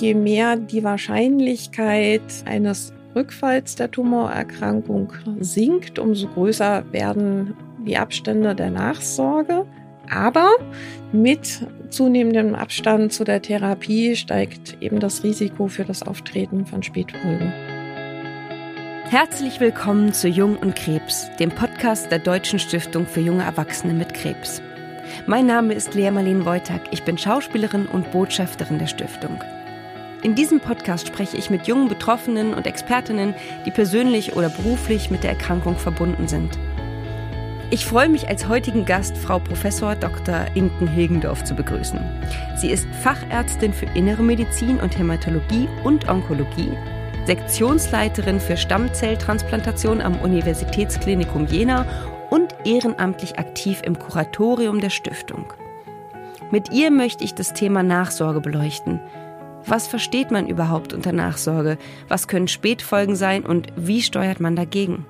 je mehr die Wahrscheinlichkeit eines Rückfalls der Tumorerkrankung sinkt, umso größer werden die Abstände der Nachsorge. Aber mit zunehmendem Abstand zu der Therapie steigt eben das Risiko für das Auftreten von Spätfolgen. Herzlich willkommen zu Jung und Krebs, dem Podcast der Deutschen Stiftung für junge Erwachsene mit Krebs. Mein Name ist Lea Marlene Wojtak, ich bin Schauspielerin und Botschafterin der Stiftung. In diesem Podcast spreche ich mit jungen Betroffenen und Expertinnen, die persönlich oder beruflich mit der Erkrankung verbunden sind. Ich freue mich als heutigen Gast Frau Professor Dr. Inken Hilgendorf zu begrüßen. Sie ist Fachärztin für Innere Medizin und Hämatologie und Onkologie, Sektionsleiterin für Stammzelltransplantation am Universitätsklinikum Jena und ehrenamtlich aktiv im Kuratorium der Stiftung. Mit ihr möchte ich das Thema Nachsorge beleuchten – was versteht man überhaupt unter Nachsorge? Was können Spätfolgen sein und wie steuert man dagegen?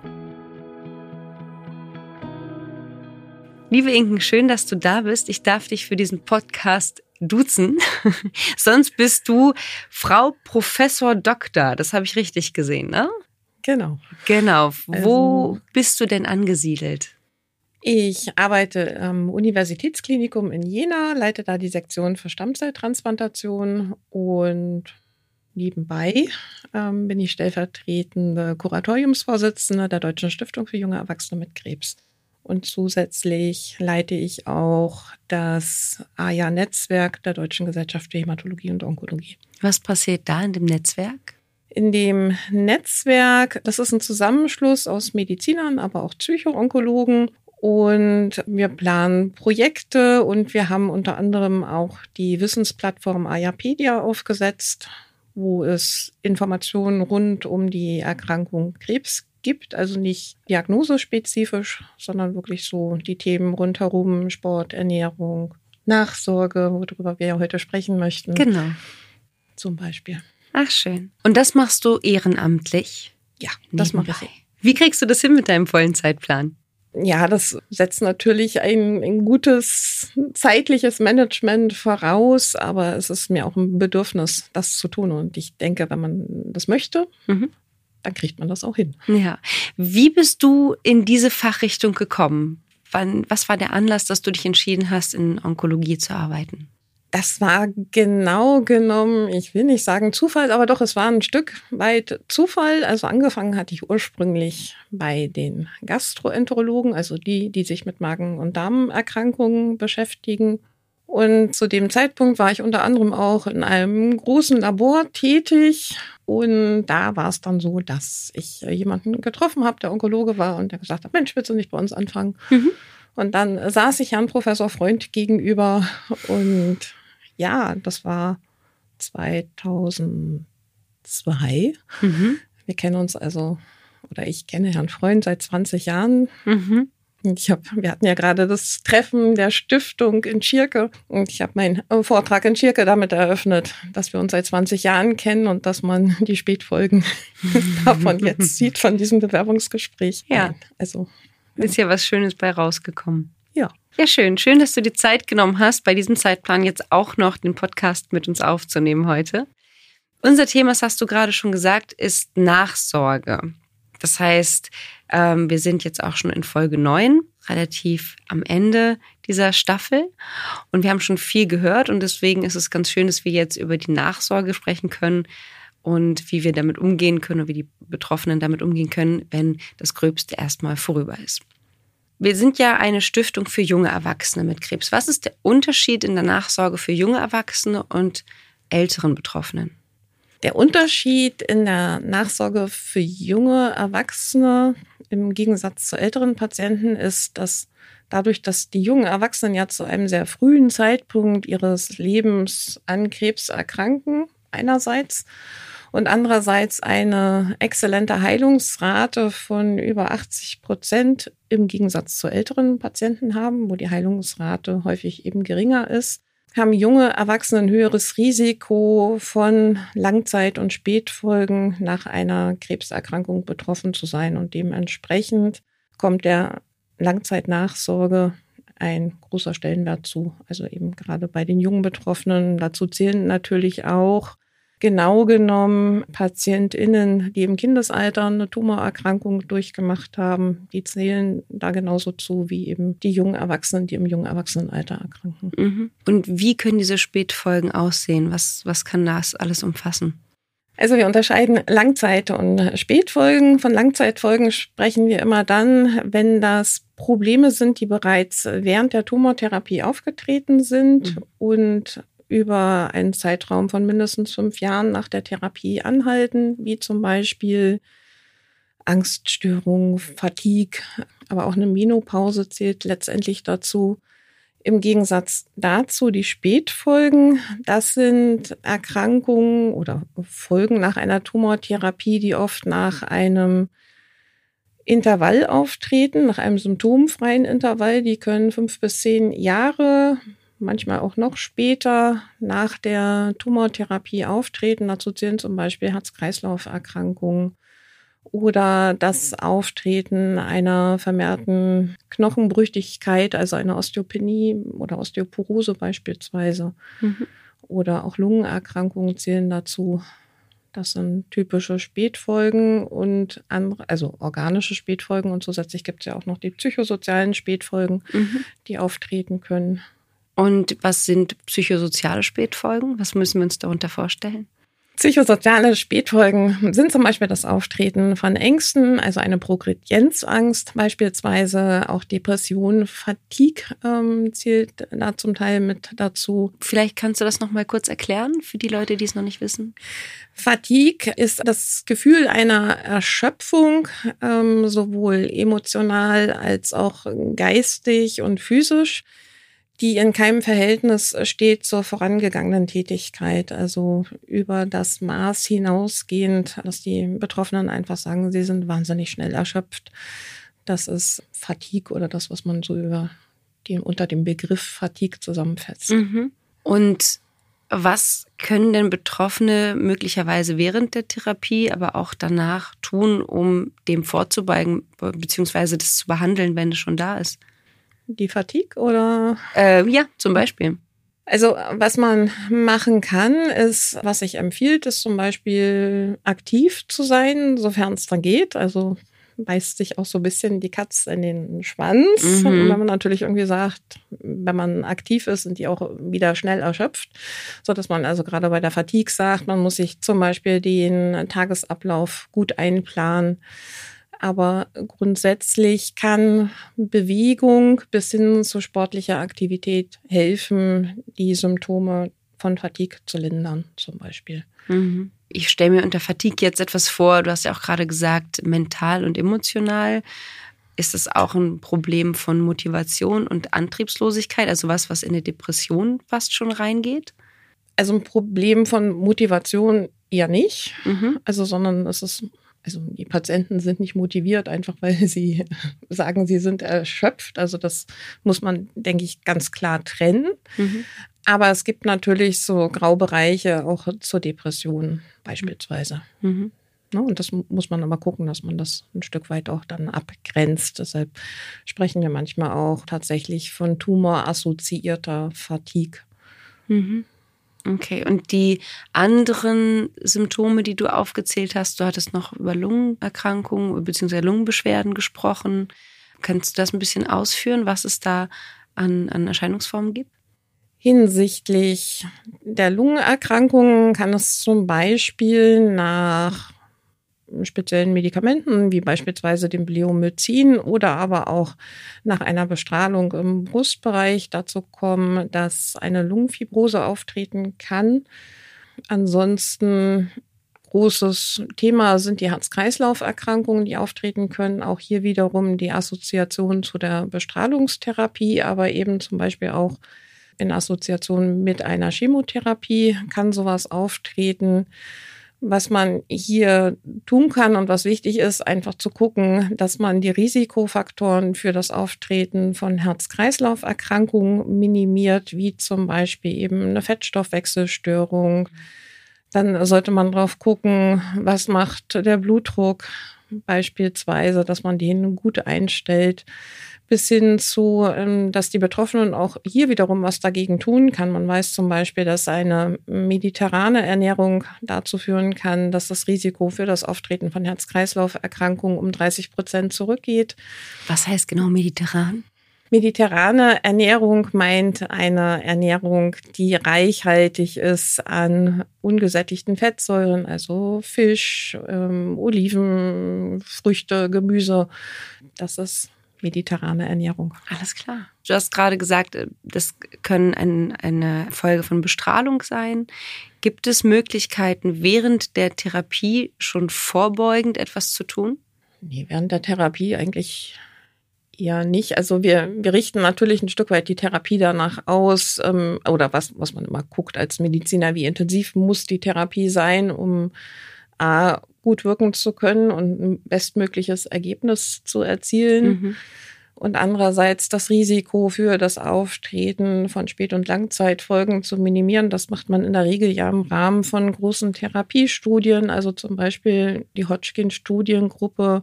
Liebe Inken, schön, dass du da bist. Ich darf dich für diesen Podcast duzen. Sonst bist du Frau Professor Doktor. Das habe ich richtig gesehen, ne? Genau. Genau. Wo also, bist du denn angesiedelt? Ich arbeite am Universitätsklinikum in Jena, leite da die Sektion für Stammzelltransplantation und nebenbei ähm, bin ich stellvertretende Kuratoriumsvorsitzende der Deutschen Stiftung für junge Erwachsene mit Krebs. Und zusätzlich leite ich auch das AJA-Netzwerk der Deutschen Gesellschaft für Hämatologie und Onkologie. Was passiert da in dem Netzwerk? In dem Netzwerk, das ist ein Zusammenschluss aus Medizinern, aber auch Psychoonkologen und wir planen Projekte und wir haben unter anderem auch die Wissensplattform Ayapedia aufgesetzt, wo es Informationen rund um die Erkrankung Krebs gibt, also nicht diagnosespezifisch, sondern wirklich so die Themen rundherum, Sport, Ernährung, Nachsorge, worüber wir ja heute sprechen möchten. Genau. Zum Beispiel. Ach schön. Und das machst du ehrenamtlich? Ja, das mache ich. Wie kriegst du das hin mit deinem vollen Zeitplan? Ja, das setzt natürlich ein, ein, gutes zeitliches Management voraus, aber es ist mir auch ein Bedürfnis, das zu tun. Und ich denke, wenn man das möchte, mhm. dann kriegt man das auch hin. Ja. Wie bist du in diese Fachrichtung gekommen? Wann, was war der Anlass, dass du dich entschieden hast, in Onkologie zu arbeiten? Das war genau genommen, ich will nicht sagen Zufall, aber doch, es war ein Stück weit Zufall. Also angefangen hatte ich ursprünglich bei den Gastroenterologen, also die, die sich mit Magen- und Darmerkrankungen beschäftigen. Und zu dem Zeitpunkt war ich unter anderem auch in einem großen Labor tätig. Und da war es dann so, dass ich jemanden getroffen habe, der Onkologe war und der gesagt hat, Mensch, willst du nicht bei uns anfangen? Mhm. Und dann saß ich Herrn Professor Freund gegenüber und ja, das war 2002. Mhm. Wir kennen uns also, oder ich kenne Herrn Freund seit 20 Jahren. Mhm. Ich hab, wir hatten ja gerade das Treffen der Stiftung in Schirke und ich habe meinen Vortrag in Schirke damit eröffnet, dass wir uns seit 20 Jahren kennen und dass man die Spätfolgen davon jetzt sieht, von diesem Bewerbungsgespräch. Ja. Also ist ja was Schönes bei rausgekommen. Ja. Ja, schön. Schön, dass du die Zeit genommen hast, bei diesem Zeitplan jetzt auch noch den Podcast mit uns aufzunehmen heute. Unser Thema, das hast du gerade schon gesagt, ist Nachsorge. Das heißt, ähm, wir sind jetzt auch schon in Folge 9, relativ am Ende dieser Staffel. Und wir haben schon viel gehört und deswegen ist es ganz schön, dass wir jetzt über die Nachsorge sprechen können und wie wir damit umgehen können und wie die Betroffenen damit umgehen können, wenn das Gröbste erstmal vorüber ist. Wir sind ja eine Stiftung für junge Erwachsene mit Krebs. Was ist der Unterschied in der Nachsorge für junge Erwachsene und älteren Betroffenen? Der Unterschied in der Nachsorge für junge Erwachsene im Gegensatz zu älteren Patienten ist, dass dadurch, dass die jungen Erwachsenen ja zu einem sehr frühen Zeitpunkt ihres Lebens an Krebs erkranken, einerseits, und andererseits eine exzellente Heilungsrate von über 80 Prozent im Gegensatz zu älteren Patienten haben, wo die Heilungsrate häufig eben geringer ist, haben junge Erwachsene ein höheres Risiko von Langzeit- und Spätfolgen nach einer Krebserkrankung betroffen zu sein. Und dementsprechend kommt der Langzeitnachsorge ein großer Stellenwert zu. Also eben gerade bei den jungen Betroffenen. Dazu zählen natürlich auch genau genommen PatientInnen, die im Kindesalter eine Tumorerkrankung durchgemacht haben, die zählen da genauso zu wie eben die jungen Erwachsenen, die im jungen Erwachsenenalter erkranken. Mhm. Und wie können diese Spätfolgen aussehen? Was, was kann das alles umfassen? Also wir unterscheiden Langzeit- und Spätfolgen. Von Langzeitfolgen sprechen wir immer dann, wenn das Probleme sind, die bereits während der Tumortherapie aufgetreten sind mhm. und über einen Zeitraum von mindestens fünf Jahren nach der Therapie anhalten, wie zum Beispiel Angststörung, Fatigue, aber auch eine Menopause zählt letztendlich dazu. Im Gegensatz dazu die Spätfolgen, das sind Erkrankungen oder Folgen nach einer Tumortherapie, die oft nach einem Intervall auftreten, nach einem symptomfreien Intervall. Die können fünf bis zehn Jahre, manchmal auch noch später nach der Tumortherapie auftreten. Dazu zählen zum Beispiel Herz-Kreislauf-Erkrankungen oder das Auftreten einer vermehrten Knochenbrüchigkeit, also einer Osteopenie oder Osteoporose beispielsweise. Mhm. Oder auch Lungenerkrankungen zählen dazu. Das sind typische Spätfolgen und andere, also organische Spätfolgen und zusätzlich gibt es ja auch noch die psychosozialen Spätfolgen, mhm. die auftreten können. Und was sind psychosoziale Spätfolgen? Was müssen wir uns darunter vorstellen? Psychosoziale Spätfolgen sind zum Beispiel das Auftreten von Ängsten, also eine Progredienzangst beispielsweise, auch Depression, Fatigue ähm, zählt da zum Teil mit dazu. Vielleicht kannst du das noch mal kurz erklären für die Leute, die es noch nicht wissen. Fatigue ist das Gefühl einer Erschöpfung, ähm, sowohl emotional als auch geistig und physisch die in keinem Verhältnis steht zur vorangegangenen Tätigkeit, also über das Maß hinausgehend, dass die Betroffenen einfach sagen, sie sind wahnsinnig schnell erschöpft. Das ist Fatigue oder das, was man so über die, unter dem Begriff Fatigue zusammenfasst. Mhm. Und was können denn Betroffene möglicherweise während der Therapie, aber auch danach tun, um dem vorzubeugen, beziehungsweise das zu behandeln, wenn es schon da ist? Die Fatigue oder? Äh, ja, zum Beispiel. Also was man machen kann, ist, was sich empfiehlt, ist zum Beispiel aktiv zu sein, sofern es dann geht. Also beißt sich auch so ein bisschen die Katze in den Schwanz. Mhm. Und wenn man natürlich irgendwie sagt, wenn man aktiv ist, sind die auch wieder schnell erschöpft. So dass man also gerade bei der Fatigue sagt, man muss sich zum Beispiel den Tagesablauf gut einplanen aber grundsätzlich kann Bewegung bis hin zu sportlicher Aktivität helfen, die Symptome von Fatigue zu lindern, zum Beispiel. Mhm. Ich stelle mir unter Fatigue jetzt etwas vor, du hast ja auch gerade gesagt, mental und emotional. Ist es auch ein Problem von Motivation und Antriebslosigkeit, also was, was in eine Depression fast schon reingeht? Also ein Problem von Motivation eher nicht, mhm. also sondern es ist also die Patienten sind nicht motiviert, einfach weil sie sagen, sie sind erschöpft. Also das muss man, denke ich, ganz klar trennen. Mhm. Aber es gibt natürlich so Graubereiche auch zur Depression beispielsweise. Mhm. Ne, und das muss man aber gucken, dass man das ein Stück weit auch dann abgrenzt. Deshalb sprechen wir manchmal auch tatsächlich von tumorassoziierter Fatigue. Mhm. Okay, und die anderen Symptome, die du aufgezählt hast, du hattest noch über Lungenerkrankungen bzw. Lungenbeschwerden gesprochen. Kannst du das ein bisschen ausführen, was es da an, an Erscheinungsformen gibt? Hinsichtlich der Lungenerkrankungen kann es zum Beispiel nach speziellen Medikamenten, wie beispielsweise dem Bleomycin oder aber auch nach einer Bestrahlung im Brustbereich dazu kommen, dass eine Lungenfibrose auftreten kann. Ansonsten großes Thema sind die Herz-Kreislauf-Erkrankungen, die auftreten können. Auch hier wiederum die Assoziation zu der Bestrahlungstherapie, aber eben zum Beispiel auch in Assoziation mit einer Chemotherapie kann sowas auftreten was man hier tun kann und was wichtig ist, einfach zu gucken, dass man die Risikofaktoren für das Auftreten von Herz-Kreislauf-Erkrankungen minimiert, wie zum Beispiel eben eine Fettstoffwechselstörung. Dann sollte man drauf gucken, was macht der Blutdruck, beispielsweise, dass man den gut einstellt, bis hin zu, ähm, dass die Betroffenen auch hier wiederum was dagegen tun kann. Man weiß zum Beispiel, dass eine mediterrane Ernährung dazu führen kann, dass das Risiko für das Auftreten von Herz-Kreislauf-Erkrankungen um 30 Prozent zurückgeht. Was heißt genau mediterran? Mediterrane Ernährung meint eine Ernährung, die reichhaltig ist an ungesättigten Fettsäuren, also Fisch, ähm, Oliven, Früchte, Gemüse. Das ist mediterrane Ernährung. Alles klar. Du hast gerade gesagt, äh, das können ein, eine Folge von Bestrahlung sein. Gibt es Möglichkeiten, während der Therapie schon vorbeugend etwas zu tun? Nee, während der Therapie eigentlich eher nicht. Also wir, wir richten natürlich ein Stück weit die Therapie danach aus, ähm, oder was, was man immer guckt als Mediziner, wie intensiv muss die Therapie sein, um A, gut wirken zu können und ein bestmögliches Ergebnis zu erzielen. Mhm. Und andererseits das Risiko für das Auftreten von Spät- und Langzeitfolgen zu minimieren. Das macht man in der Regel ja im Rahmen von großen Therapiestudien, also zum Beispiel die Hodgkin-Studiengruppe,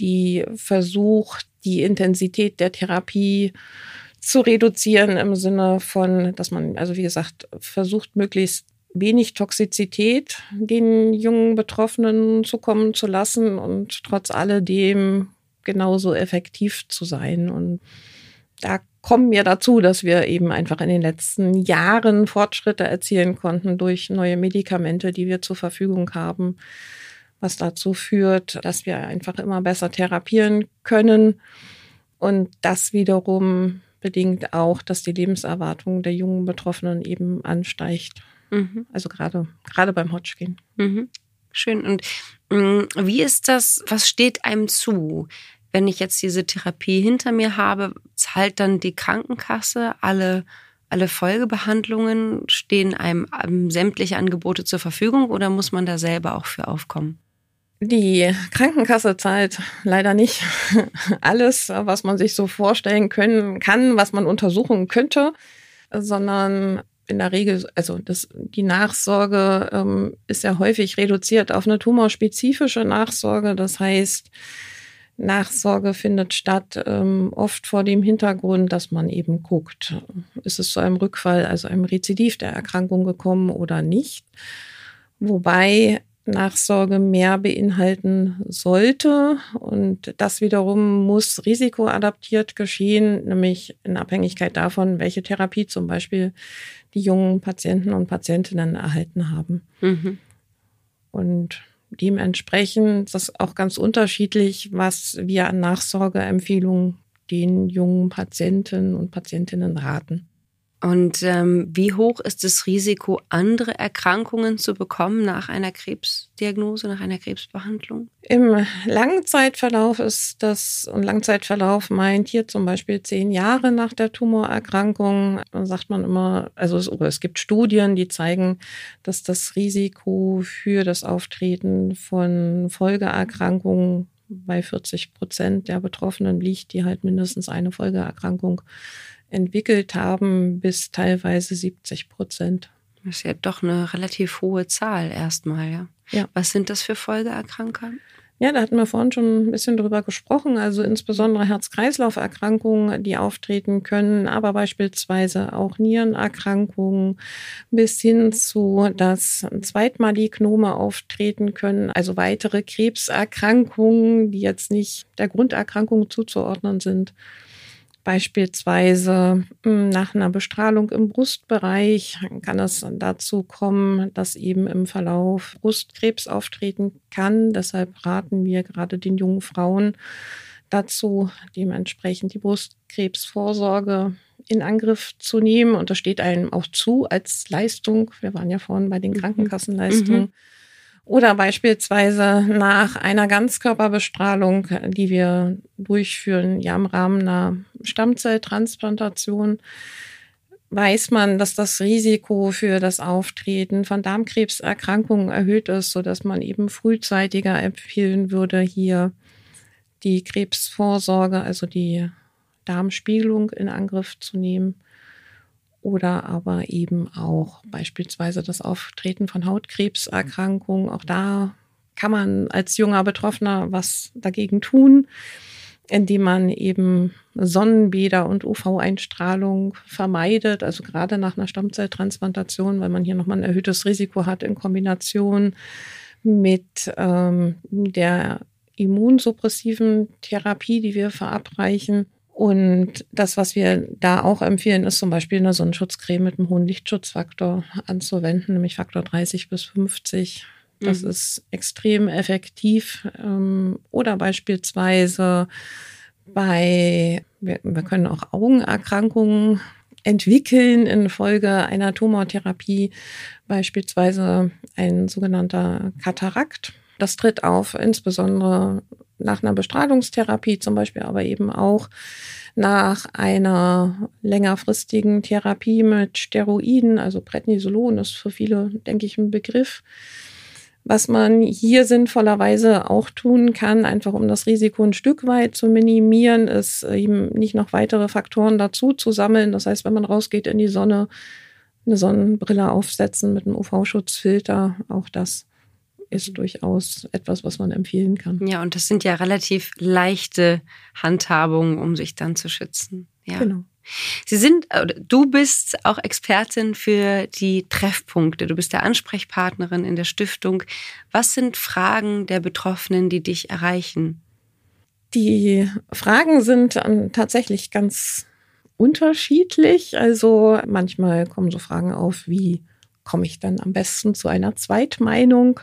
die versucht, die Intensität der Therapie zu reduzieren im Sinne von, dass man, also wie gesagt, versucht, möglichst wenig Toxizität den jungen Betroffenen zukommen zu lassen und trotz alledem genauso effektiv zu sein. Und da kommen wir dazu, dass wir eben einfach in den letzten Jahren Fortschritte erzielen konnten durch neue Medikamente, die wir zur Verfügung haben, was dazu führt, dass wir einfach immer besser therapieren können. Und das wiederum bedingt auch, dass die Lebenserwartung der jungen Betroffenen eben ansteigt. Mhm. Also gerade, gerade beim Hodgkin. Mhm. Schön. Und mh, mm, wie ist das, was steht einem zu? Wenn ich jetzt diese Therapie hinter mir habe, zahlt dann die Krankenkasse alle, alle Folgebehandlungen? Stehen einem sämtliche Angebote zur Verfügung oder muss man da selber auch für aufkommen? Die Krankenkasse zahlt leider nicht alles, was man sich so vorstellen können kann, was man untersuchen könnte, sondern in der Regel, also das, die Nachsorge ähm, ist ja häufig reduziert auf eine tumorspezifische Nachsorge. Das heißt, Nachsorge findet statt ähm, oft vor dem Hintergrund, dass man eben guckt, ist es zu einem Rückfall, also einem Rezidiv der Erkrankung gekommen oder nicht. Wobei Nachsorge mehr beinhalten sollte. Und das wiederum muss risikoadaptiert geschehen, nämlich in Abhängigkeit davon, welche Therapie zum Beispiel die jungen Patienten und Patientinnen erhalten haben. Mhm. Und dementsprechend ist das auch ganz unterschiedlich, was wir an Nachsorgeempfehlungen den jungen Patienten und Patientinnen raten. Und ähm, wie hoch ist das Risiko, andere Erkrankungen zu bekommen nach einer Krebsdiagnose, nach einer Krebsbehandlung? Im Langzeitverlauf ist das, und Langzeitverlauf meint hier zum Beispiel zehn Jahre nach der Tumorerkrankung, sagt man immer, also es, es gibt Studien, die zeigen, dass das Risiko für das Auftreten von Folgeerkrankungen bei 40 Prozent der Betroffenen liegt, die halt mindestens eine Folgeerkrankung entwickelt haben, bis teilweise 70 Prozent. Das ist ja doch eine relativ hohe Zahl erstmal, ja. ja. Was sind das für Folgeerkrankungen? Ja, da hatten wir vorhin schon ein bisschen drüber gesprochen. Also insbesondere Herz-Kreislauf-Erkrankungen, die auftreten können, aber beispielsweise auch Nierenerkrankungen bis hin zu, dass Zweitmalignome auftreten können. Also weitere Krebserkrankungen, die jetzt nicht der Grunderkrankung zuzuordnen sind. Beispielsweise hm, nach einer Bestrahlung im Brustbereich kann es dazu kommen, dass eben im Verlauf Brustkrebs auftreten kann. Deshalb raten wir gerade den jungen Frauen dazu, dementsprechend die Brustkrebsvorsorge in Angriff zu nehmen. Und das steht einem auch zu als Leistung. Wir waren ja vorhin bei den mhm. Krankenkassenleistungen. Mhm. Oder beispielsweise nach einer Ganzkörperbestrahlung, die wir durchführen, ja im Rahmen einer Stammzelltransplantation, weiß man, dass das Risiko für das Auftreten von Darmkrebserkrankungen erhöht ist, so dass man eben frühzeitiger empfehlen würde, hier die Krebsvorsorge, also die Darmspiegelung in Angriff zu nehmen oder aber eben auch beispielsweise das Auftreten von Hautkrebserkrankungen. Auch da kann man als junger Betroffener was dagegen tun, indem man eben Sonnenbäder und UV-Einstrahlung vermeidet, also gerade nach einer Stammzelltransplantation, weil man hier nochmal ein erhöhtes Risiko hat in Kombination mit ähm, der immunsuppressiven Therapie, die wir verabreichen. Und das, was wir da auch empfehlen, ist zum Beispiel eine Sonnenschutzcreme mit einem hohen Lichtschutzfaktor anzuwenden, nämlich Faktor 30 bis 50. Das mhm. ist extrem effektiv. Ähm, oder beispielsweise bei, wir, wir können auch Augenerkrankungen entwickeln infolge einer Tumortherapie, beispielsweise ein sogenannter Katarakt. Das tritt auf, insbesondere nach einer Bestrahlungstherapie zum Beispiel, aber eben auch nach einer längerfristigen Therapie mit Steroiden, also Prednisolon ist für viele, denke ich, ein Begriff. Was man hier sinnvollerweise auch tun kann, einfach um das Risiko ein Stück weit zu minimieren, ist eben nicht noch weitere Faktoren dazu zu sammeln. Das heißt, wenn man rausgeht in die Sonne, eine Sonnenbrille aufsetzen mit einem UV-Schutzfilter, auch das ist durchaus etwas, was man empfehlen kann. Ja, und das sind ja relativ leichte Handhabungen, um sich dann zu schützen. Ja. Genau. Sie sind, du bist auch Expertin für die Treffpunkte. Du bist der Ansprechpartnerin in der Stiftung. Was sind Fragen der Betroffenen, die dich erreichen? Die Fragen sind ähm, tatsächlich ganz unterschiedlich. Also manchmal kommen so Fragen auf wie, komme ich dann am besten zu einer Zweitmeinung?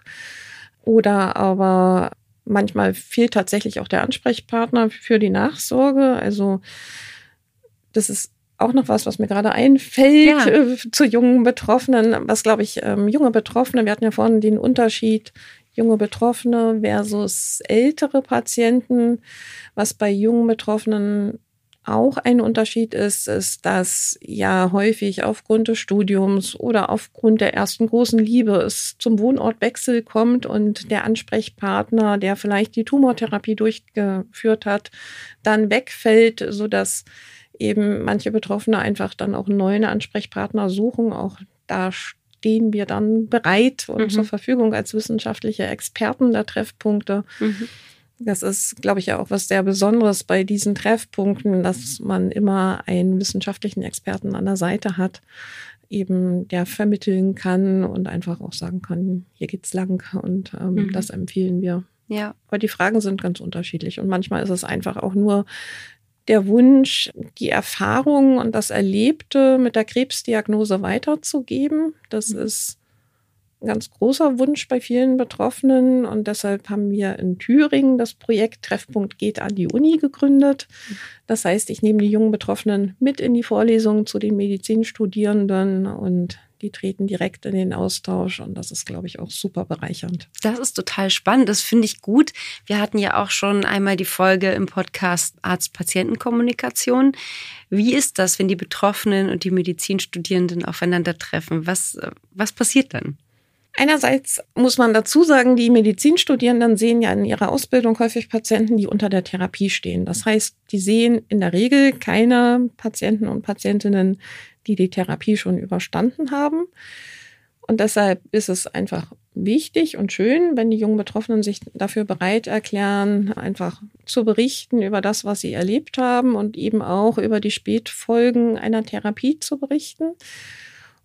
Oder aber manchmal fehlt tatsächlich auch der Ansprechpartner für die Nachsorge. Also das ist auch noch was, was mir gerade einfällt ja. äh, zu jungen Betroffenen. Was glaube ich, ähm, junge Betroffene, wir hatten ja vorhin den Unterschied junge Betroffene versus ältere Patienten. Was bei jungen Betroffenen auch ein Unterschied ist, ist, dass ja häufig aufgrund des Studiums oder aufgrund der ersten großen Liebe es zum Wohnortwechsel kommt und der Ansprechpartner, der vielleicht die Tumortherapie durchgeführt hat, dann wegfällt, so dass eben manche Betroffene einfach dann auch neue Ansprechpartner suchen. Auch da stehen wir dann bereit und mhm. zur Verfügung als wissenschaftliche Experten der Treffpunkte. Mhm das ist, glaube ich, ja auch was sehr Besonderes bei diesen Treffpunkten, dass man immer einen wissenschaftlichen Experten an der Seite hat, eben der vermitteln kann und einfach auch sagen kann, hier geht's lang und ähm, mhm. das empfehlen wir. Ja. Aber die Fragen sind ganz unterschiedlich und manchmal ist es einfach auch nur der Wunsch, die Erfahrung und das Erlebte mit der Krebsdiagnose weiterzugeben. Das mhm. ist ganz großer Wunsch bei vielen Betroffenen und deshalb haben wir in Thüringen das Projekt Treffpunkt geht an die Uni gegründet. Das heißt, ich nehme die jungen Betroffenen mit in die Vorlesungen zu den Medizinstudierenden und die treten direkt in den Austausch und das ist, glaube ich, auch super bereichernd. Das ist total spannend. Das finde ich gut. Wir hatten ja auch schon einmal die Folge im Podcast Arzt-Patienten-Kommunikation. Wie ist das, wenn die Betroffenen und die Medizinstudierenden aufeinandertreffen? Was, was passiert dann? Einerseits muss man dazu sagen, die Medizinstudierenden sehen ja in ihrer Ausbildung häufig Patienten, die unter der Therapie stehen. Das heißt, die sehen in der Regel keine Patienten und Patientinnen, die die Therapie schon überstanden haben. Und deshalb ist es einfach wichtig und schön, wenn die jungen Betroffenen sich dafür bereit erklären, einfach zu berichten über das, was sie erlebt haben und eben auch über die Spätfolgen einer Therapie zu berichten.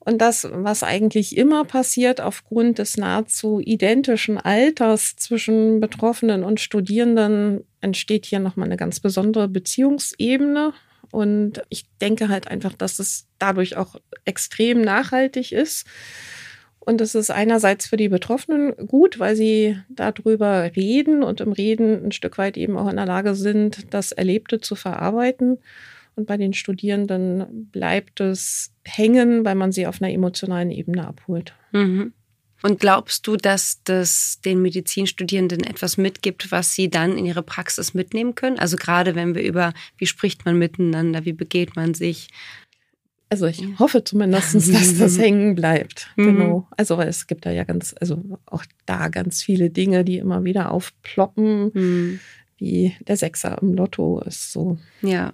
Und das, was eigentlich immer passiert aufgrund des nahezu identischen Alters zwischen Betroffenen und Studierenden, entsteht hier nochmal eine ganz besondere Beziehungsebene. Und ich denke halt einfach, dass es dadurch auch extrem nachhaltig ist. Und es ist einerseits für die Betroffenen gut, weil sie darüber reden und im Reden ein Stück weit eben auch in der Lage sind, das Erlebte zu verarbeiten. Und bei den Studierenden bleibt es hängen, weil man sie auf einer emotionalen Ebene abholt. Mhm. Und glaubst du, dass das den Medizinstudierenden etwas mitgibt, was sie dann in ihre Praxis mitnehmen können? Also gerade wenn wir über, wie spricht man miteinander, wie begeht man sich? Also ich hoffe zumindest, dass das hängen bleibt. Mhm. Genau. Also es gibt da ja ganz, also auch da ganz viele Dinge, die immer wieder aufploppen, mhm. wie der Sechser im Lotto ist so. Ja.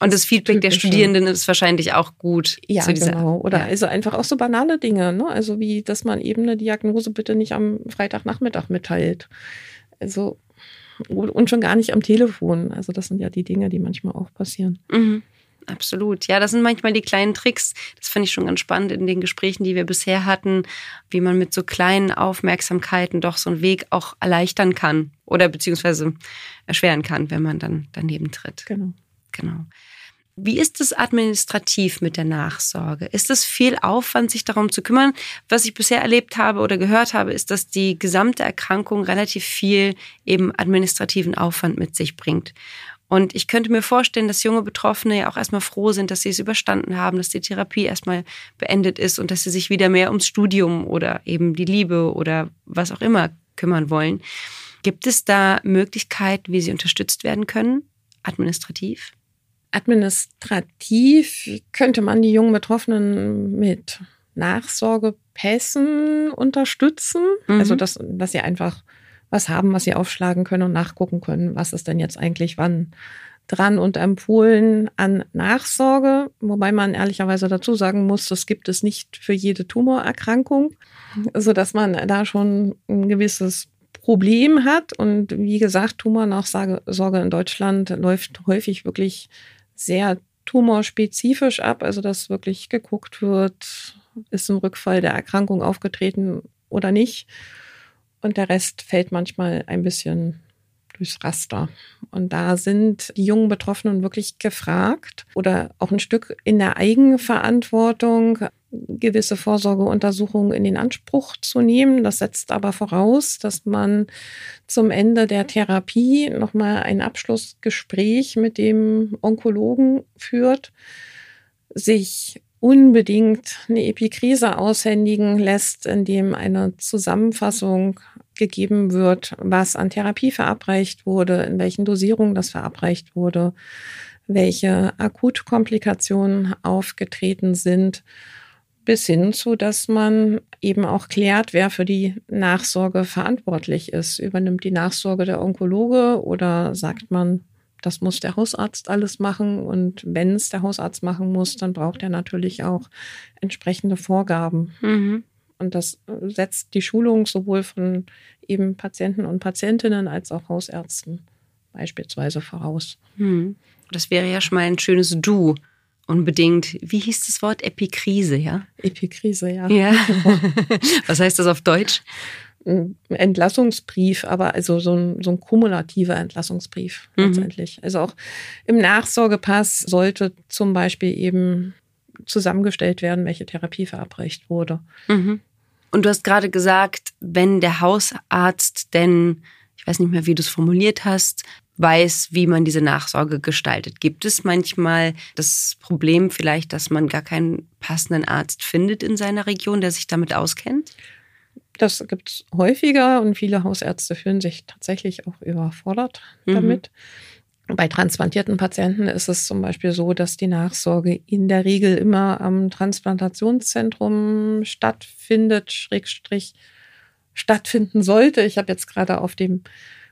Und das Feedback der Studierenden ist wahrscheinlich auch gut. Ja, genau. Oder ja. also einfach auch so banale Dinge, ne? Also wie, dass man eben eine Diagnose bitte nicht am Freitagnachmittag mitteilt. Also und schon gar nicht am Telefon. Also das sind ja die Dinge, die manchmal auch passieren. Mhm. Absolut. Ja, das sind manchmal die kleinen Tricks. Das fand ich schon ganz spannend in den Gesprächen, die wir bisher hatten, wie man mit so kleinen Aufmerksamkeiten doch so einen Weg auch erleichtern kann oder beziehungsweise erschweren kann, wenn man dann daneben tritt. Genau. Genau. Wie ist es administrativ mit der Nachsorge? Ist es viel Aufwand, sich darum zu kümmern? Was ich bisher erlebt habe oder gehört habe, ist, dass die gesamte Erkrankung relativ viel eben administrativen Aufwand mit sich bringt. Und ich könnte mir vorstellen, dass junge Betroffene ja auch erstmal froh sind, dass sie es überstanden haben, dass die Therapie erstmal beendet ist und dass sie sich wieder mehr ums Studium oder eben die Liebe oder was auch immer kümmern wollen. Gibt es da Möglichkeiten, wie sie unterstützt werden können, administrativ? Administrativ könnte man die jungen Betroffenen mit Nachsorgepässen unterstützen. Mhm. Also, dass, dass sie einfach was haben, was sie aufschlagen können und nachgucken können, was ist denn jetzt eigentlich wann dran und empfohlen an Nachsorge, wobei man ehrlicherweise dazu sagen muss, das gibt es nicht für jede Tumorerkrankung, so dass man da schon ein gewisses Problem hat und wie gesagt, Tumornachsorge in Deutschland läuft häufig wirklich sehr tumorspezifisch ab, also dass wirklich geguckt wird, ist ein Rückfall der Erkrankung aufgetreten oder nicht und der Rest fällt manchmal ein bisschen durchs Raster. Und da sind die jungen Betroffenen wirklich gefragt oder auch ein Stück in der Eigenverantwortung gewisse Vorsorgeuntersuchungen in den Anspruch zu nehmen. Das setzt aber voraus, dass man zum Ende der Therapie nochmal ein Abschlussgespräch mit dem Onkologen führt, sich unbedingt eine Epikrise aushändigen lässt, indem eine Zusammenfassung gegeben wird, was an Therapie verabreicht wurde, in welchen Dosierungen das verabreicht wurde, welche Akutkomplikationen aufgetreten sind, bis hin zu, dass man eben auch klärt, wer für die Nachsorge verantwortlich ist. Übernimmt die Nachsorge der Onkologe oder sagt man, das muss der Hausarzt alles machen. Und wenn es der Hausarzt machen muss, dann braucht er natürlich auch entsprechende Vorgaben. Mhm. Und das setzt die Schulung sowohl von eben Patienten und Patientinnen als auch Hausärzten beispielsweise voraus. Mhm. Das wäre ja schon mal ein schönes Du. Unbedingt. Wie hieß das Wort? Epikrise, ja? Epikrise, ja. Ja. Was heißt das auf Deutsch? Entlassungsbrief, aber also so ein, so ein kumulativer Entlassungsbrief mhm. letztendlich. Also auch im Nachsorgepass sollte zum Beispiel eben zusammengestellt werden, welche Therapie verabreicht wurde. Mhm. Und du hast gerade gesagt, wenn der Hausarzt denn, ich weiß nicht mehr, wie du es formuliert hast, weiß, wie man diese Nachsorge gestaltet. Gibt es manchmal das Problem vielleicht, dass man gar keinen passenden Arzt findet in seiner Region, der sich damit auskennt? Das gibt es häufiger und viele Hausärzte fühlen sich tatsächlich auch überfordert mhm. damit. Bei transplantierten Patienten ist es zum Beispiel so, dass die Nachsorge in der Regel immer am Transplantationszentrum stattfindet, Schrägstrich stattfinden sollte. Ich habe jetzt gerade auf dem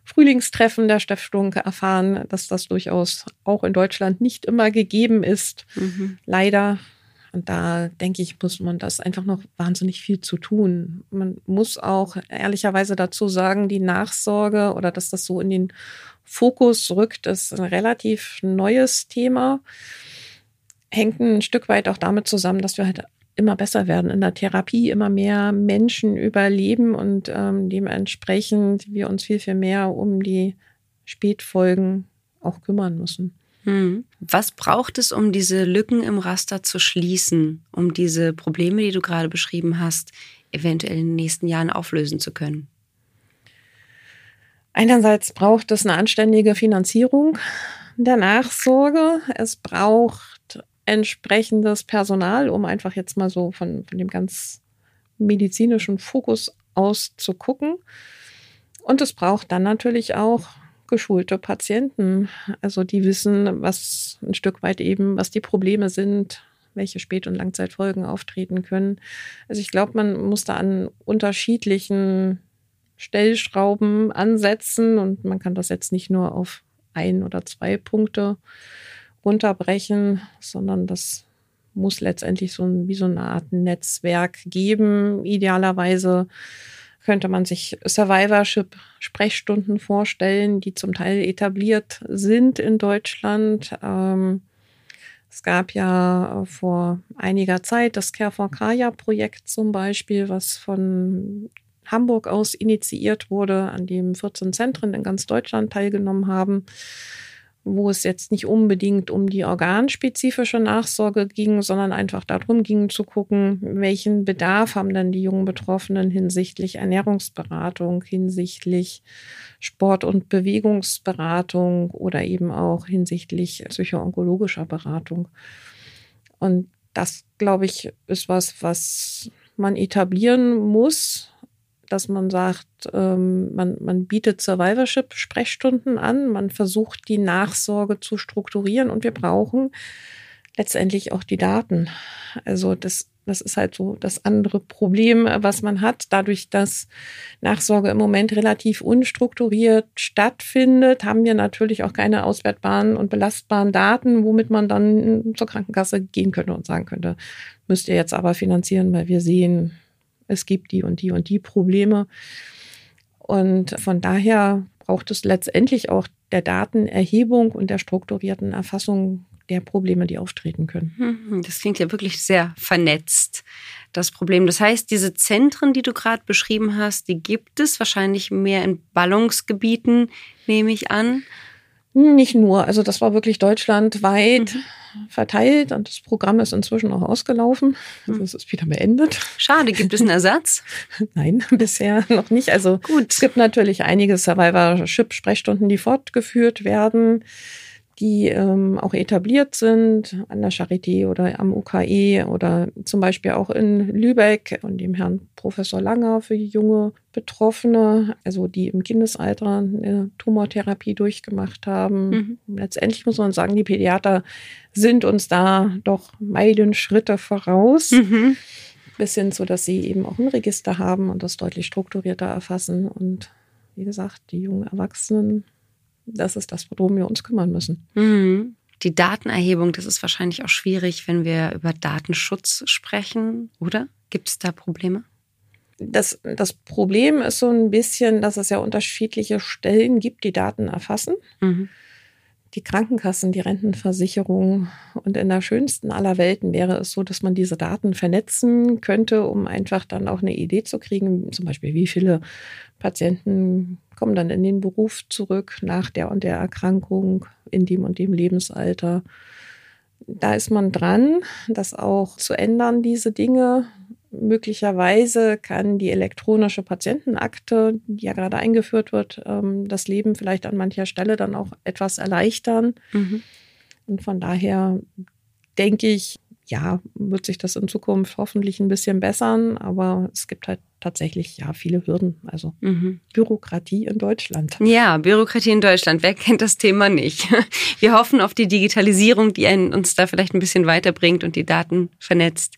Frühlingstreffen der Stiftung erfahren, dass das durchaus auch in Deutschland nicht immer gegeben ist. Mhm. Leider und da denke ich, muss man das einfach noch wahnsinnig viel zu tun. Man muss auch ehrlicherweise dazu sagen, die Nachsorge oder dass das so in den Fokus rückt, ist ein relativ neues Thema. Hängt ein Stück weit auch damit zusammen, dass wir halt immer besser werden in der Therapie, immer mehr Menschen überleben und ähm, dementsprechend wir uns viel, viel mehr um die Spätfolgen auch kümmern müssen. Hm. Was braucht es, um diese Lücken im Raster zu schließen, um diese Probleme, die du gerade beschrieben hast, eventuell in den nächsten Jahren auflösen zu können? Einerseits braucht es eine anständige Finanzierung der Nachsorge. Es braucht entsprechendes Personal, um einfach jetzt mal so von, von dem ganz medizinischen Fokus aus zu gucken. Und es braucht dann natürlich auch geschulte Patienten. Also die wissen, was ein Stück weit eben, was die Probleme sind, welche Spät- und Langzeitfolgen auftreten können. Also ich glaube, man muss da an unterschiedlichen Stellschrauben ansetzen und man kann das jetzt nicht nur auf ein oder zwei Punkte runterbrechen, sondern das muss letztendlich so ein, wie so eine Art Netzwerk geben. Idealerweise könnte man sich Survivorship-Sprechstunden vorstellen, die zum Teil etabliert sind in Deutschland. Ähm, es gab ja vor einiger Zeit das Care for Kaya-Projekt zum Beispiel, was von Hamburg aus initiiert wurde, an dem 14 Zentren in ganz Deutschland teilgenommen haben wo es jetzt nicht unbedingt um die organspezifische Nachsorge ging, sondern einfach darum ging zu gucken, welchen Bedarf haben denn die jungen Betroffenen hinsichtlich Ernährungsberatung, hinsichtlich Sport- und Bewegungsberatung oder eben auch hinsichtlich psychoonkologischer Beratung. Und das, glaube ich, ist was, was man etablieren muss, dass man sagt, ähm, man, man bietet Survivorship-Sprechstunden an, man versucht die Nachsorge zu strukturieren und wir brauchen letztendlich auch die Daten. Also das, das ist halt so das andere Problem, was man hat. Dadurch, dass Nachsorge im Moment relativ unstrukturiert stattfindet, haben wir natürlich auch keine auswertbaren und belastbaren Daten, womit man dann zur Krankenkasse gehen könnte und sagen könnte, müsst ihr jetzt aber finanzieren, weil wir sehen, es gibt die und die und die Probleme. Und von daher braucht es letztendlich auch der Datenerhebung und der strukturierten Erfassung der Probleme, die auftreten können. Mhm, das klingt ja wirklich sehr vernetzt, das Problem. Das heißt, diese Zentren, die du gerade beschrieben hast, die gibt es wahrscheinlich mehr in Ballungsgebieten, nehme ich an. Nicht nur, also das war wirklich deutschlandweit mhm. verteilt und das Programm ist inzwischen auch ausgelaufen. Also es ist wieder beendet. Schade, gibt es einen Ersatz? Nein, bisher noch nicht. Also Gut. es gibt natürlich einige Survivorship-Sprechstunden, die fortgeführt werden die ähm, auch etabliert sind an der Charité oder am UKE oder zum Beispiel auch in Lübeck und dem Herrn Professor Langer für junge Betroffene, also die im Kindesalter eine Tumortherapie durchgemacht haben. Mhm. Letztendlich muss man sagen, die Pädiater sind uns da doch Meilenschritte voraus. Mhm. Bis hin zu, dass sie eben auch ein Register haben und das deutlich strukturierter erfassen. Und wie gesagt, die jungen Erwachsenen das ist das, worum wir uns kümmern müssen. Mhm. Die Datenerhebung, das ist wahrscheinlich auch schwierig, wenn wir über Datenschutz sprechen, oder? Gibt es da Probleme? Das, das Problem ist so ein bisschen, dass es ja unterschiedliche Stellen gibt, die Daten erfassen. Mhm die Krankenkassen, die Rentenversicherung. Und in der schönsten aller Welten wäre es so, dass man diese Daten vernetzen könnte, um einfach dann auch eine Idee zu kriegen, zum Beispiel, wie viele Patienten kommen dann in den Beruf zurück nach der und der Erkrankung in dem und dem Lebensalter. Da ist man dran, das auch zu ändern, diese Dinge. Möglicherweise kann die elektronische Patientenakte, die ja gerade eingeführt wird, ähm, das Leben vielleicht an mancher Stelle dann auch etwas erleichtern. Mhm. Und von daher denke ich, ja, wird sich das in Zukunft hoffentlich ein bisschen bessern, aber es gibt halt tatsächlich ja viele Hürden. Also mhm. Bürokratie in Deutschland. Ja, Bürokratie in Deutschland. Wer kennt das Thema nicht? Wir hoffen auf die Digitalisierung, die uns da vielleicht ein bisschen weiterbringt und die Daten vernetzt.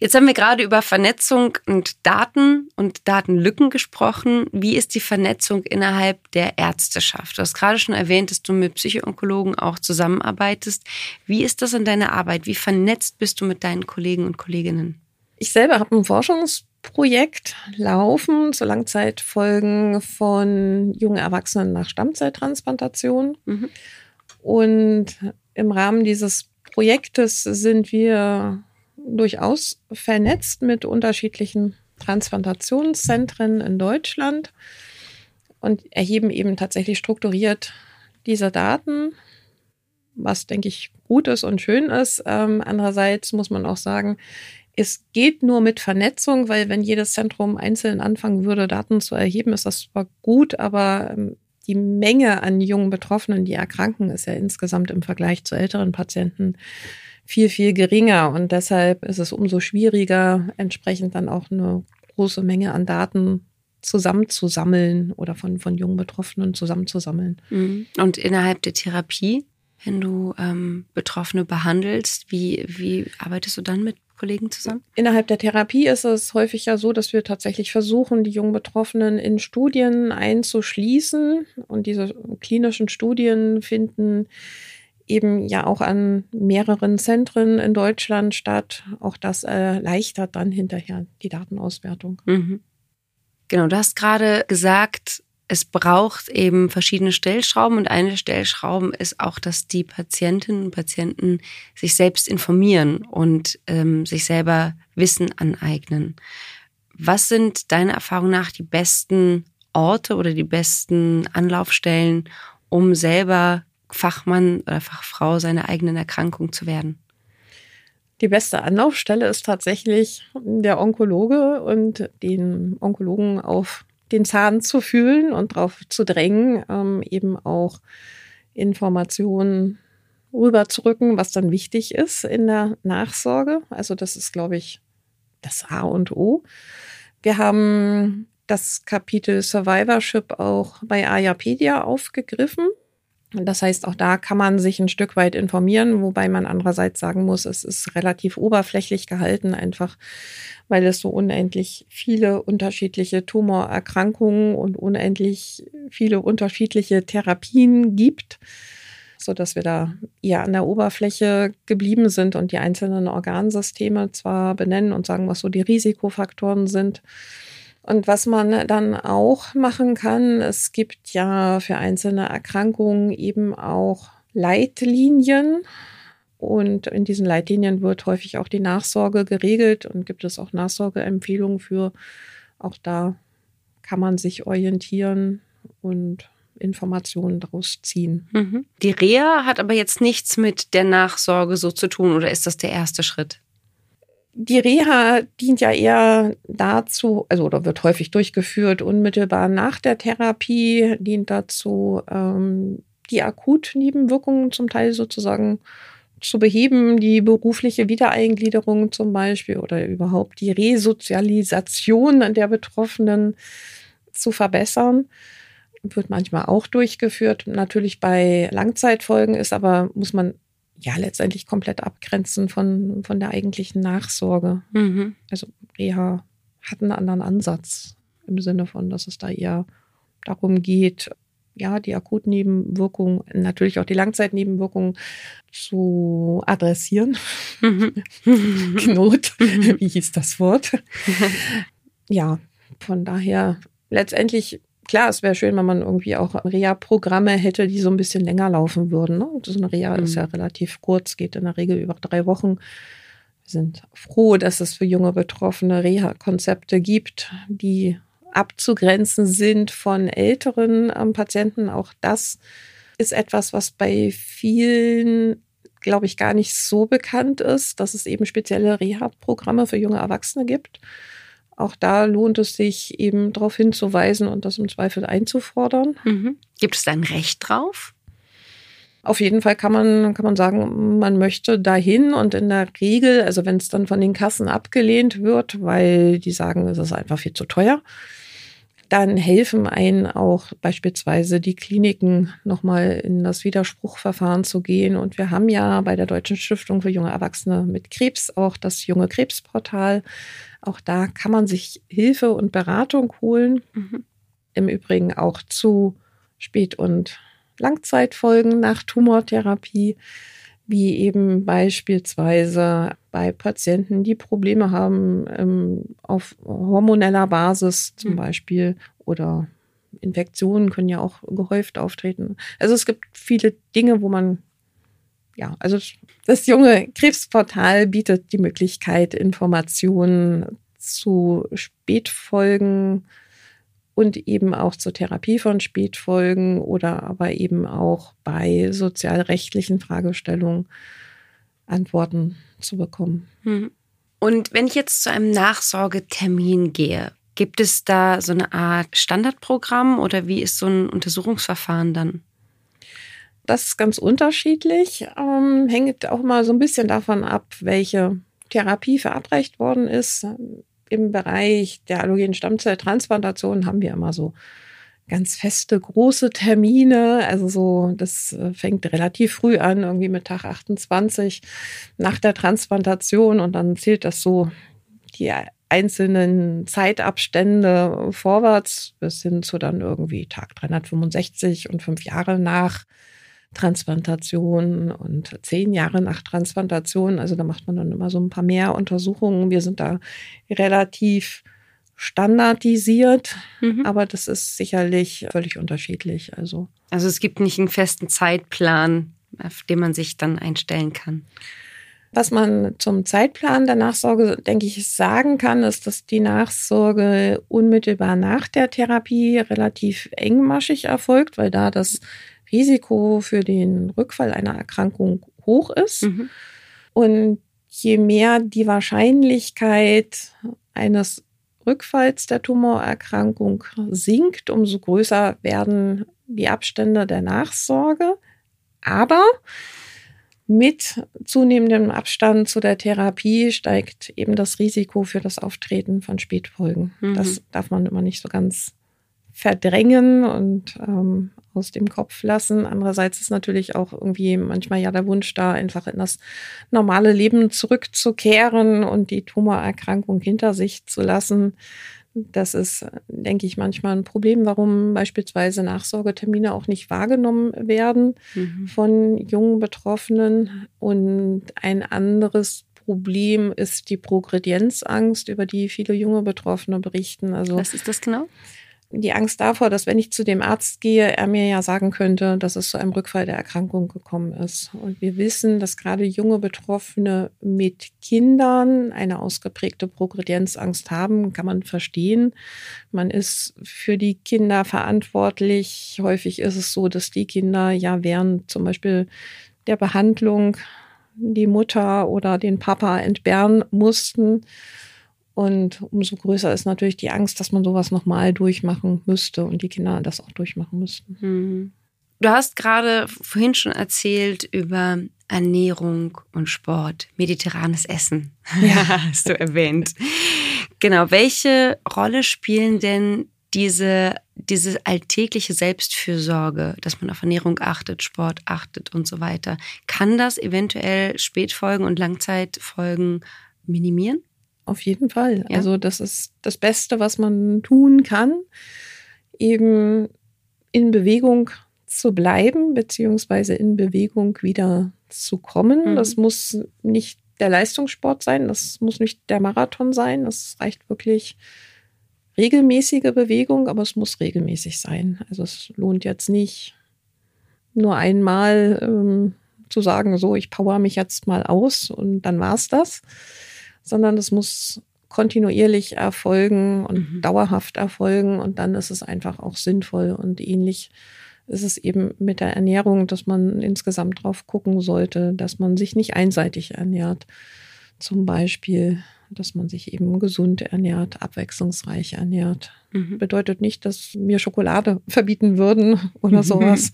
Jetzt haben wir gerade über Vernetzung und Daten und Datenlücken gesprochen. Wie ist die Vernetzung innerhalb der Ärzteschaft? Du hast gerade schon erwähnt, dass du mit Psychoonkologen auch zusammenarbeitest. Wie ist das in deiner Arbeit? Wie vernetzt bist du mit deinen Kollegen und Kolleginnen? Ich selber habe ein Forschungsprojekt laufen zu Langzeitfolgen von jungen Erwachsenen nach Stammzelltransplantation. Mhm. Und im Rahmen dieses Projektes sind wir durchaus vernetzt mit unterschiedlichen Transplantationszentren in Deutschland und erheben eben tatsächlich strukturiert diese Daten, was, denke ich, gut ist und schön ist. Ähm, andererseits muss man auch sagen, es geht nur mit Vernetzung, weil wenn jedes Zentrum einzeln anfangen würde, Daten zu erheben, ist das zwar gut, aber ähm, die Menge an jungen Betroffenen, die erkranken, ist ja insgesamt im Vergleich zu älteren Patienten viel, viel geringer. Und deshalb ist es umso schwieriger, entsprechend dann auch eine große Menge an Daten zusammenzusammeln oder von, von jungen Betroffenen zusammenzusammeln. Mhm. Und innerhalb der Therapie, wenn du ähm, Betroffene behandelst, wie, wie arbeitest du dann mit Kollegen zusammen? Innerhalb der Therapie ist es häufig ja so, dass wir tatsächlich versuchen, die jungen Betroffenen in Studien einzuschließen. Und diese klinischen Studien finden eben ja auch an mehreren Zentren in Deutschland statt. Auch das erleichtert dann hinterher die Datenauswertung. Mhm. Genau, du hast gerade gesagt, es braucht eben verschiedene Stellschrauben und eine Stellschrauben ist auch, dass die Patientinnen und Patienten sich selbst informieren und ähm, sich selber Wissen aneignen. Was sind deiner Erfahrung nach die besten Orte oder die besten Anlaufstellen, um selber Fachmann oder Fachfrau seiner eigenen Erkrankung zu werden? Die beste Anlaufstelle ist tatsächlich der Onkologe und den Onkologen auf den Zahn zu fühlen und darauf zu drängen, ähm, eben auch Informationen rüberzurücken, was dann wichtig ist in der Nachsorge. Also das ist, glaube ich, das A und O. Wir haben das Kapitel Survivorship auch bei Ayapedia aufgegriffen. Das heißt, auch da kann man sich ein Stück weit informieren, wobei man andererseits sagen muss, es ist relativ oberflächlich gehalten, einfach weil es so unendlich viele unterschiedliche Tumorerkrankungen und unendlich viele unterschiedliche Therapien gibt, so dass wir da eher an der Oberfläche geblieben sind und die einzelnen Organsysteme zwar benennen und sagen, was so die Risikofaktoren sind, und was man dann auch machen kann, es gibt ja für einzelne Erkrankungen eben auch Leitlinien. Und in diesen Leitlinien wird häufig auch die Nachsorge geregelt und gibt es auch Nachsorgeempfehlungen für. Auch da kann man sich orientieren und Informationen daraus ziehen. Mhm. Die Reha hat aber jetzt nichts mit der Nachsorge so zu tun oder ist das der erste Schritt? Die Reha dient ja eher dazu, also oder wird häufig durchgeführt, unmittelbar nach der Therapie, dient dazu, ähm, die Akutnebenwirkungen zum Teil sozusagen zu beheben, die berufliche Wiedereingliederung zum Beispiel oder überhaupt die Resozialisation der Betroffenen zu verbessern. Wird manchmal auch durchgeführt. Natürlich bei Langzeitfolgen ist aber, muss man ja letztendlich komplett abgrenzen von, von der eigentlichen Nachsorge. Mhm. Also Reha hat einen anderen Ansatz im Sinne von, dass es da eher darum geht, ja, die Akutnebenwirkungen, natürlich auch die Langzeitnebenwirkungen zu adressieren. Mhm. Knot, mhm. wie hieß das Wort? ja, von daher letztendlich klar, es wäre schön, wenn man irgendwie auch Reha-Programme hätte, die so ein bisschen länger laufen würden. Ne? So eine Reha mhm. ist ja mhm. relativ kurz, geht in der Regel über drei Wochen. Wir sind froh, dass es für junge Betroffene Reha-Konzepte gibt, die abzugrenzen sind von älteren ähm, Patienten. Auch das ist etwas, was bei vielen glaube ich, gar nicht so bekannt ist, dass es eben spezielle Reha-Programme für junge Erwachsene gibt. Auch da lohnt es sich eben darauf hinzuweisen und das im Zweifel einzufordern. Mhm. Gibt es da ein Recht drauf? Auf jeden Fall kann man, kann man sagen, man möchte dahin und in der Regel, also wenn es dann von den Kassen abgelehnt wird, weil die sagen, es ist einfach viel zu teuer, dann helfen einen auch beispielsweise die Kliniken nochmal in das Widerspruchverfahren zu gehen. Und wir haben ja bei der Deutschen Stiftung für junge Erwachsene mit Krebs auch das junge Krebsportal. Auch da kann man sich Hilfe und Beratung holen. Mhm. Im Übrigen auch zu Spät- und Langzeitfolgen nach Tumortherapie wie eben beispielsweise bei Patienten, die Probleme haben ähm, auf hormoneller Basis zum mhm. Beispiel oder Infektionen können ja auch gehäuft auftreten. Also es gibt viele Dinge, wo man ja, also das junge Krebsportal bietet die Möglichkeit, Informationen zu Spätfolgen und eben auch zur Therapie von Spätfolgen oder aber eben auch bei sozialrechtlichen Fragestellungen Antworten zu bekommen. Hm. Und wenn ich jetzt zu einem Nachsorgetermin gehe, gibt es da so eine Art Standardprogramm oder wie ist so ein Untersuchungsverfahren dann? Das ist ganz unterschiedlich, ähm, hängt auch mal so ein bisschen davon ab, welche Therapie verabreicht worden ist im Bereich der allogenen Stammzelltransplantation haben wir immer so ganz feste große Termine. Also so, das äh, fängt relativ früh an, irgendwie mit Tag 28 nach der Transplantation und dann zählt das so die einzelnen Zeitabstände vorwärts bis hin zu dann irgendwie Tag 365 und fünf Jahre nach Transplantation und zehn Jahre nach Transplantation. Also da macht man dann immer so ein paar mehr Untersuchungen. Wir sind da relativ standardisiert, mhm. aber das ist sicherlich völlig unterschiedlich. Also, also es gibt nicht einen festen Zeitplan, auf den man sich dann einstellen kann. Was man zum Zeitplan der Nachsorge, denke ich, sagen kann, ist, dass die Nachsorge unmittelbar nach der Therapie relativ engmaschig erfolgt, weil da das Risiko für den Rückfall einer Erkrankung hoch ist. Mhm. Und je mehr die Wahrscheinlichkeit eines Rückfalls der Tumorerkrankung sinkt, umso größer werden die Abstände der Nachsorge. Aber mit zunehmendem Abstand zu der Therapie steigt eben das Risiko für das Auftreten von Spätfolgen. Mhm. Das darf man immer nicht so ganz verdrängen und ähm, aus dem Kopf lassen. Andererseits ist natürlich auch irgendwie manchmal ja der Wunsch da, einfach in das normale Leben zurückzukehren und die Tumorerkrankung hinter sich zu lassen. Das ist, denke ich, manchmal ein Problem, warum beispielsweise Nachsorgetermine auch nicht wahrgenommen werden mhm. von jungen Betroffenen. Und ein anderes Problem ist die Progredienzangst, über die viele junge Betroffene berichten. Also, Was ist das genau? Die Angst davor, dass wenn ich zu dem Arzt gehe, er mir ja sagen könnte, dass es zu einem Rückfall der Erkrankung gekommen ist. Und wir wissen, dass gerade junge Betroffene mit Kindern eine ausgeprägte Progredienzangst haben, kann man verstehen. Man ist für die Kinder verantwortlich. Häufig ist es so, dass die Kinder ja während zum Beispiel der Behandlung die Mutter oder den Papa entbehren mussten und umso größer ist natürlich die Angst, dass man sowas nochmal durchmachen müsste und die Kinder das auch durchmachen müssten. Mhm. Du hast gerade vorhin schon erzählt über Ernährung und Sport, mediterranes Essen. Ja, hast du erwähnt. Genau, welche Rolle spielen denn diese, diese alltägliche Selbstfürsorge, dass man auf Ernährung achtet, Sport achtet und so weiter? Kann das eventuell Spätfolgen und Langzeitfolgen minimieren? Auf jeden Fall. Ja. Also das ist das Beste, was man tun kann, eben in Bewegung zu bleiben, beziehungsweise in Bewegung wieder zu kommen. Mhm. Das muss nicht der Leistungssport sein, das muss nicht der Marathon sein, das reicht wirklich regelmäßige Bewegung, aber es muss regelmäßig sein. Also es lohnt jetzt nicht nur einmal ähm, zu sagen, so, ich power mich jetzt mal aus und dann war's das, sondern es muss kontinuierlich erfolgen und mhm. dauerhaft erfolgen und dann ist es einfach auch sinnvoll und ähnlich ist es eben mit der Ernährung, dass man insgesamt drauf gucken sollte, dass man sich nicht einseitig ernährt. Zum Beispiel dass man sich eben gesund ernährt, abwechslungsreich ernährt. Mhm. Bedeutet nicht, dass wir Schokolade verbieten würden oder mhm. sowas,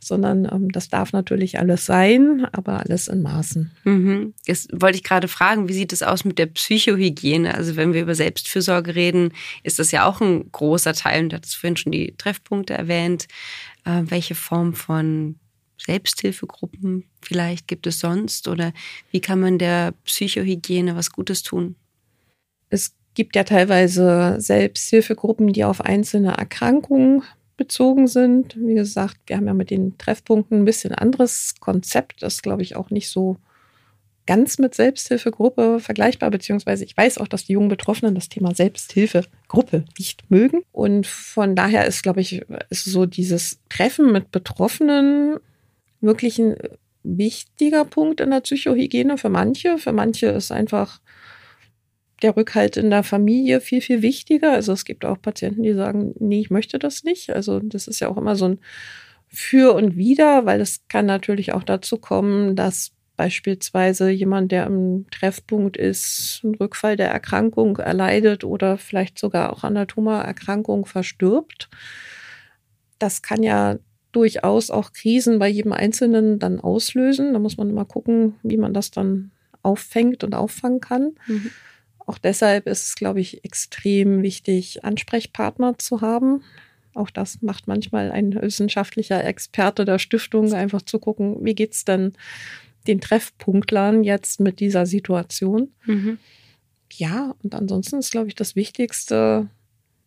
sondern ähm, das darf natürlich alles sein, aber alles in Maßen. Mhm. Jetzt wollte ich gerade fragen, wie sieht es aus mit der Psychohygiene? Also wenn wir über Selbstfürsorge reden, ist das ja auch ein großer Teil, und du hast vorhin schon die Treffpunkte erwähnt. Äh, welche Form von Selbsthilfegruppen vielleicht gibt es sonst? Oder wie kann man der Psychohygiene was Gutes tun? Es gibt ja teilweise Selbsthilfegruppen, die auf einzelne Erkrankungen bezogen sind. Wie gesagt, wir haben ja mit den Treffpunkten ein bisschen anderes Konzept. Das glaube ich auch nicht so ganz mit Selbsthilfegruppe vergleichbar, beziehungsweise ich weiß auch, dass die jungen Betroffenen das Thema Selbsthilfegruppe nicht mögen. Und von daher ist, glaube ich, ist so dieses Treffen mit Betroffenen wirklich ein wichtiger Punkt in der Psychohygiene für manche. Für manche ist einfach der Rückhalt in der Familie viel, viel wichtiger. Also es gibt auch Patienten, die sagen, nee, ich möchte das nicht. Also das ist ja auch immer so ein Für und Wider, weil es kann natürlich auch dazu kommen, dass beispielsweise jemand, der im Treffpunkt ist, einen Rückfall der Erkrankung erleidet oder vielleicht sogar auch an der Tumorerkrankung verstirbt. Das kann ja durchaus auch Krisen bei jedem Einzelnen dann auslösen. Da muss man mal gucken, wie man das dann auffängt und auffangen kann. Mhm. Auch deshalb ist es, glaube ich, extrem wichtig, Ansprechpartner zu haben. Auch das macht manchmal ein wissenschaftlicher Experte der Stiftung, einfach zu gucken, wie geht es denn den Treffpunktlern jetzt mit dieser Situation. Mhm. Ja, und ansonsten ist, glaube ich, das Wichtigste,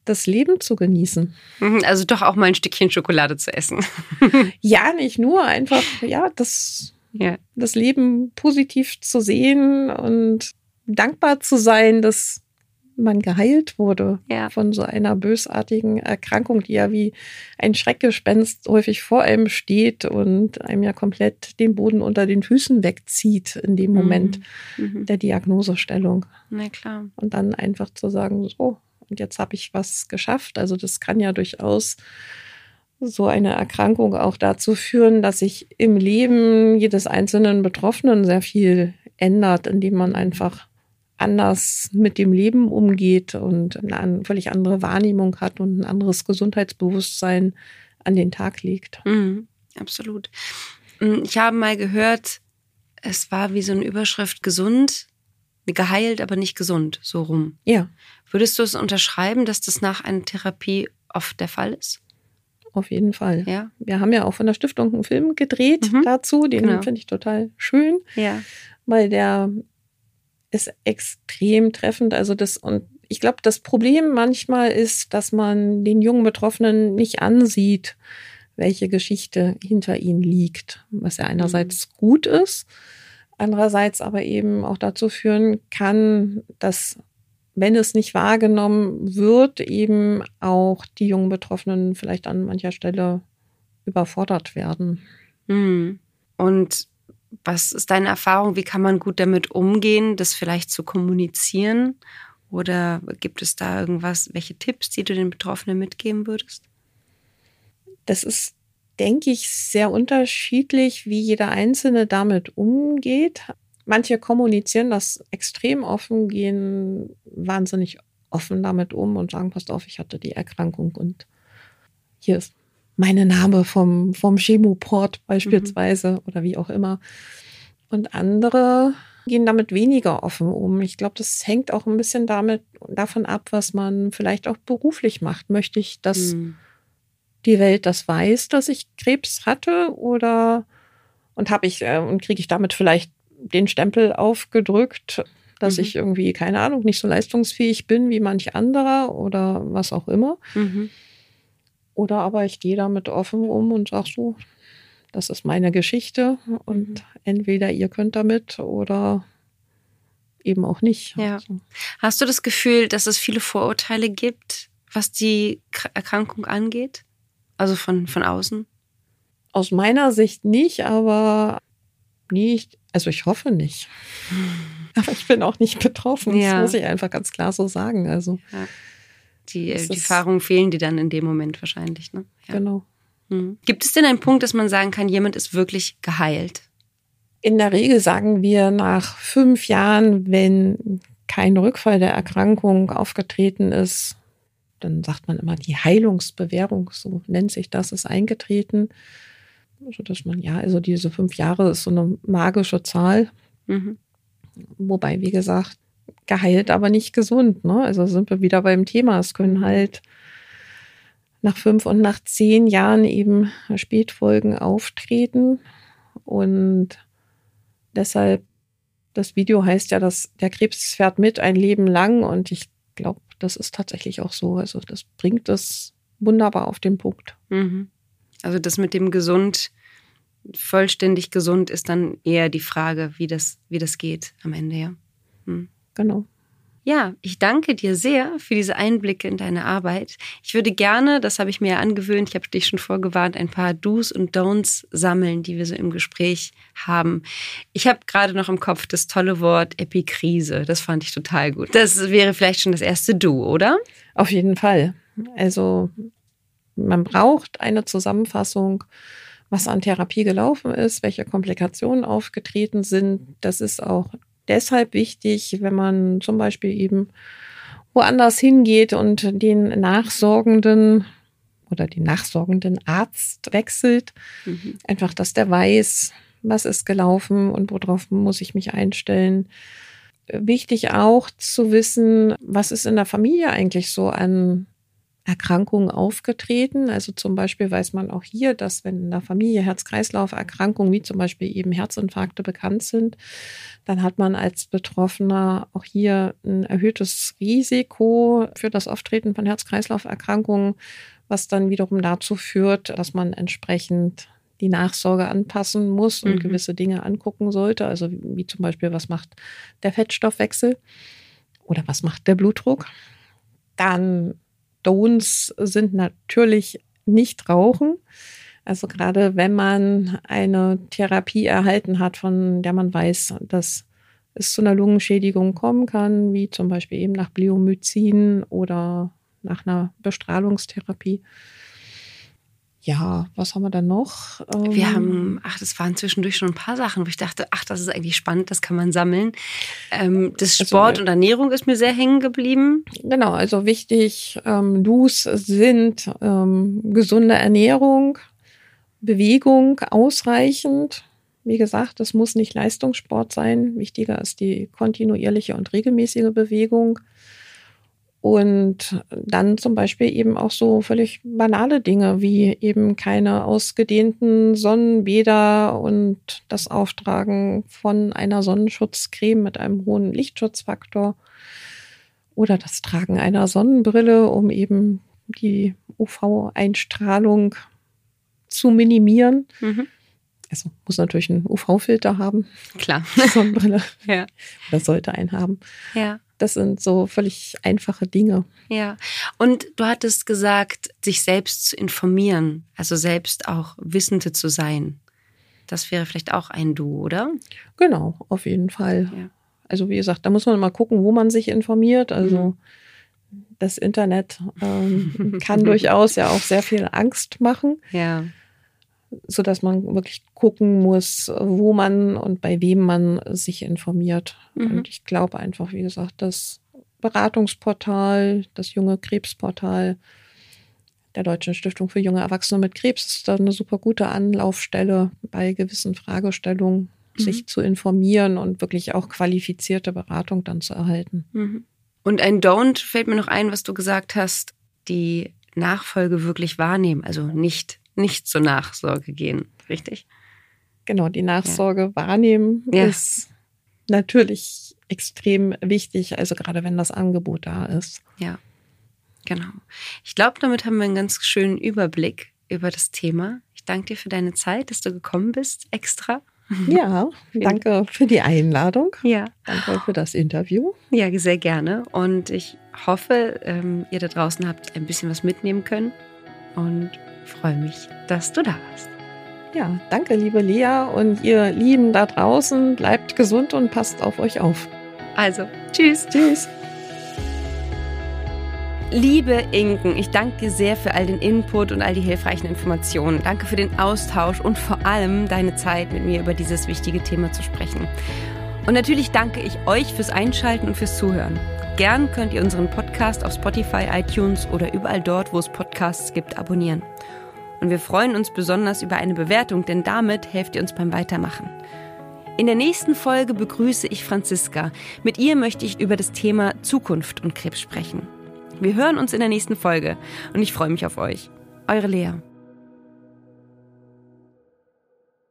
das Leben zu genießen. Mhm, also doch auch mal ein Stückchen Schokolade zu essen. ja, nicht nur, einfach, ja, das, ja. das Leben positiv zu sehen und dankbar zu sein, dass man geheilt wurde ja. von so einer bösartigen Erkrankung, die ja wie ein Schreckgespenst häufig vor einem steht und einem ja komplett den Boden unter den Füßen wegzieht in dem Moment mhm. mhm. der Diagnosestellung. Na klar. Und dann einfach zu sagen, so, und jetzt habe ich was geschafft. Also das kann ja durchaus so eine Erkrankung auch dazu führen, dass sich im Leben jedes einzelnen Betroffenen sehr viel ändert, indem man einfach anders mit dem Leben umgeht und eine völlig andere Wahrnehmung hat und ein anderes Gesundheitsbewusstsein an den Tag legt. Mhm, absolut. Mm, ich habe mal gehört, es war wie so eine Überschrift gesund, geheilt, aber nicht gesund, so rum. Ja. Würdest du es unterschreiben, dass das nach einer Therapie oft der Fall ist? Auf jeden Fall. Ja. Wir haben ja auch von der Stiftung einen Film gedreht mhm. dazu. Den genau. finde ich total schön. Ja. Weil der ist extrem treffend. Also das, und ich glaube, das Problem manchmal ist, dass man den jungen Betroffenen nicht ansieht, welche Geschichte hinter ihnen liegt, was ja einerseits mhm. gut ist, andererseits aber eben auch dazu führen kann, dass wenn es nicht wahrgenommen wird, eben auch die jungen Betroffenen vielleicht an mancher Stelle überfordert werden. Mhm. Und was ist deine Erfahrung? Wie kann man gut damit umgehen, das vielleicht zu kommunizieren? Oder gibt es da irgendwas, welche Tipps, die du den Betroffenen mitgeben würdest? Das ist, denke ich, sehr unterschiedlich, wie jeder Einzelne damit umgeht. Manche kommunizieren das extrem offen, gehen wahnsinnig offen damit um und sagen, passt auf, ich hatte die Erkrankung und hier ist meine Name vom, vom Chemoport beispielsweise mhm. oder wie auch immer. Und andere gehen damit weniger offen um. Ich glaube, das hängt auch ein bisschen damit, davon ab, was man vielleicht auch beruflich macht. Möchte ich, dass mhm. die Welt das weiß, dass ich Krebs hatte oder und habe ich äh, und kriege ich damit vielleicht den Stempel aufgedrückt, dass mhm. ich irgendwie, keine Ahnung, nicht so leistungsfähig bin wie manch anderer oder was auch immer. Mhm. Oder aber ich gehe damit offen um und sage so, das ist meine Geschichte und mhm. entweder ihr könnt damit oder eben auch nicht. Ja. Also. Hast du das Gefühl, dass es viele Vorurteile gibt, was die Erkrankung angeht? Also von, von außen? Aus meiner Sicht nicht, aber nicht, also ich hoffe nicht. Aber ich bin auch nicht betroffen, ja. das muss ich einfach ganz klar so sagen. Also. Ja die, die Erfahrungen fehlen dir dann in dem Moment wahrscheinlich. Ne? Ja. Genau. Mhm. Gibt es denn einen Punkt, dass man sagen kann, jemand ist wirklich geheilt? In der Regel sagen wir nach fünf Jahren, wenn kein Rückfall der Erkrankung aufgetreten ist, dann sagt man immer, die Heilungsbewährung, so nennt sich das, ist eingetreten. So dass man, ja, also diese fünf Jahre ist so eine magische Zahl. Mhm. Wobei, wie gesagt, geheilt, aber nicht gesund. Ne? Also sind wir wieder beim Thema. Es können halt nach fünf und nach zehn Jahren eben Spätfolgen auftreten. Und deshalb, das Video heißt ja, dass der Krebs fährt mit ein Leben lang. Und ich glaube, das ist tatsächlich auch so. Also das bringt es wunderbar auf den Punkt. Mhm. Also das mit dem gesund, vollständig gesund ist dann eher die Frage, wie das, wie das geht am Ende, ja. Hm. Genau. Ja, ich danke dir sehr für diese Einblicke in deine Arbeit. Ich würde gerne, das habe ich mir ja angewöhnt, ich habe dich schon vorgewarnt, ein paar Do's und Don'ts sammeln, die wir so im Gespräch haben. Ich habe gerade noch im Kopf das tolle Wort Epikrise. Das fand ich total gut. Das wäre vielleicht schon das erste Do, oder? Auf jeden Fall. Also man braucht eine Zusammenfassung, was an Therapie gelaufen ist, welche Komplikationen aufgetreten sind. Das ist auch deshalb wichtig, wenn man zum Beispiel eben woanders hingeht und den nachsorgenden oder den nachsorgenden Arzt wechselt. Mhm. Einfach, dass der weiß, was ist gelaufen und worauf muss ich mich einstellen. Wichtig auch zu wissen, was ist in der Familie eigentlich so an Erkrankungen aufgetreten. Also zum Beispiel weiß man auch hier, dass wenn in der Familie Herz-Kreislauf-Erkrankungen wie zum Beispiel eben Herzinfarkte bekannt sind, dann hat man als Betroffener auch hier ein erhöhtes Risiko für das Auftreten von Herz-Kreislauf-Erkrankungen, was dann wiederum dazu führt, dass man entsprechend die Nachsorge anpassen muss und mhm. gewisse Dinge angucken sollte. Also wie zum Beispiel, was macht der Fettstoffwechsel oder was macht der Blutdruck. Dann Don'ts sind natürlich nicht rauchen. Also gerade wenn man eine Therapie erhalten hat, von der man weiß, dass es zu einer Lungenschädigung kommen kann, wie zum Beispiel eben nach Bleomycin oder nach einer Bestrahlungstherapie, ja, was haben wir dann noch? Ähm wir haben, ach, das waren zwischendurch schon ein paar Sachen, wo ich dachte, ach, das ist eigentlich spannend, das kann man sammeln. Ähm, das also, Sport also, und Ernährung ist mir sehr hängen geblieben. Genau, also wichtig, ähm, Do's sind ähm, gesunde Ernährung, Bewegung ausreichend. Wie gesagt, es muss nicht Leistungssport sein. Wichtiger ist die kontinuierliche und regelmäßige Bewegung. Und dann zum Beispiel eben auch so völlig banale Dinge wie eben keine ausgedehnten Sonnenbäder und das Auftragen von einer Sonnenschutzcreme mit einem hohen Lichtschutzfaktor oder das Tragen einer Sonnenbrille, um eben die UV-Einstrahlung zu minimieren. Mhm. Also muss natürlich einen UV-Filter haben. Klar. Sonnenbrille. ja. Oder sollte einen haben. Ja. Das sind so völlig einfache Dinge. Ja. Und du hattest gesagt, sich selbst zu informieren, also selbst auch Wissende zu sein. Das wäre vielleicht auch ein Du, oder? Genau, auf jeden Fall. Ja. Also wie gesagt, da muss man mal gucken, wo man sich informiert. Also mhm. das Internet ähm, kann durchaus ja auch sehr viel Angst machen. Ja so dass man wirklich gucken muss, wo man und bei wem man sich informiert. Mhm. Und ich glaube einfach, wie gesagt, das Beratungsportal, das junge Krebsportal der Deutschen Stiftung für junge Erwachsene mit Krebs ist da eine super gute Anlaufstelle bei gewissen Fragestellungen, mhm. sich zu informieren und wirklich auch qualifizierte Beratung dann zu erhalten. Mhm. Und ein Don't fällt mir noch ein, was du gesagt hast, die Nachfolge wirklich wahrnehmen, also nicht nicht zur Nachsorge gehen, richtig? Genau, die Nachsorge ja. wahrnehmen ja. ist natürlich extrem wichtig, also gerade wenn das Angebot da ist. Ja, genau. Ich glaube, damit haben wir einen ganz schönen Überblick über das Thema. Ich danke dir für deine Zeit, dass du gekommen bist, extra. Ja, danke für die Einladung. Ja. Danke für das Interview. Ja, sehr gerne. Und ich hoffe, ähm, ihr da draußen habt ein bisschen was mitnehmen können. Und freue mich, dass du da warst. Ja, danke, liebe Lea und ihr Lieben da draußen. Bleibt gesund und passt auf euch auf. Also, tschüss. Tschüss. Liebe Inken, ich danke dir sehr für all den Input und all die hilfreichen Informationen. Danke für den Austausch und vor allem deine Zeit, mit mir über dieses wichtige Thema zu sprechen. Und natürlich danke ich euch fürs Einschalten und fürs Zuhören. Gern könnt ihr unseren Podcast auf Spotify, iTunes oder überall dort, wo es Podcasts gibt, abonnieren. Und wir freuen uns besonders über eine Bewertung, denn damit helft ihr uns beim Weitermachen. In der nächsten Folge begrüße ich Franziska. Mit ihr möchte ich über das Thema Zukunft und Krebs sprechen. Wir hören uns in der nächsten Folge und ich freue mich auf euch. Eure Lea.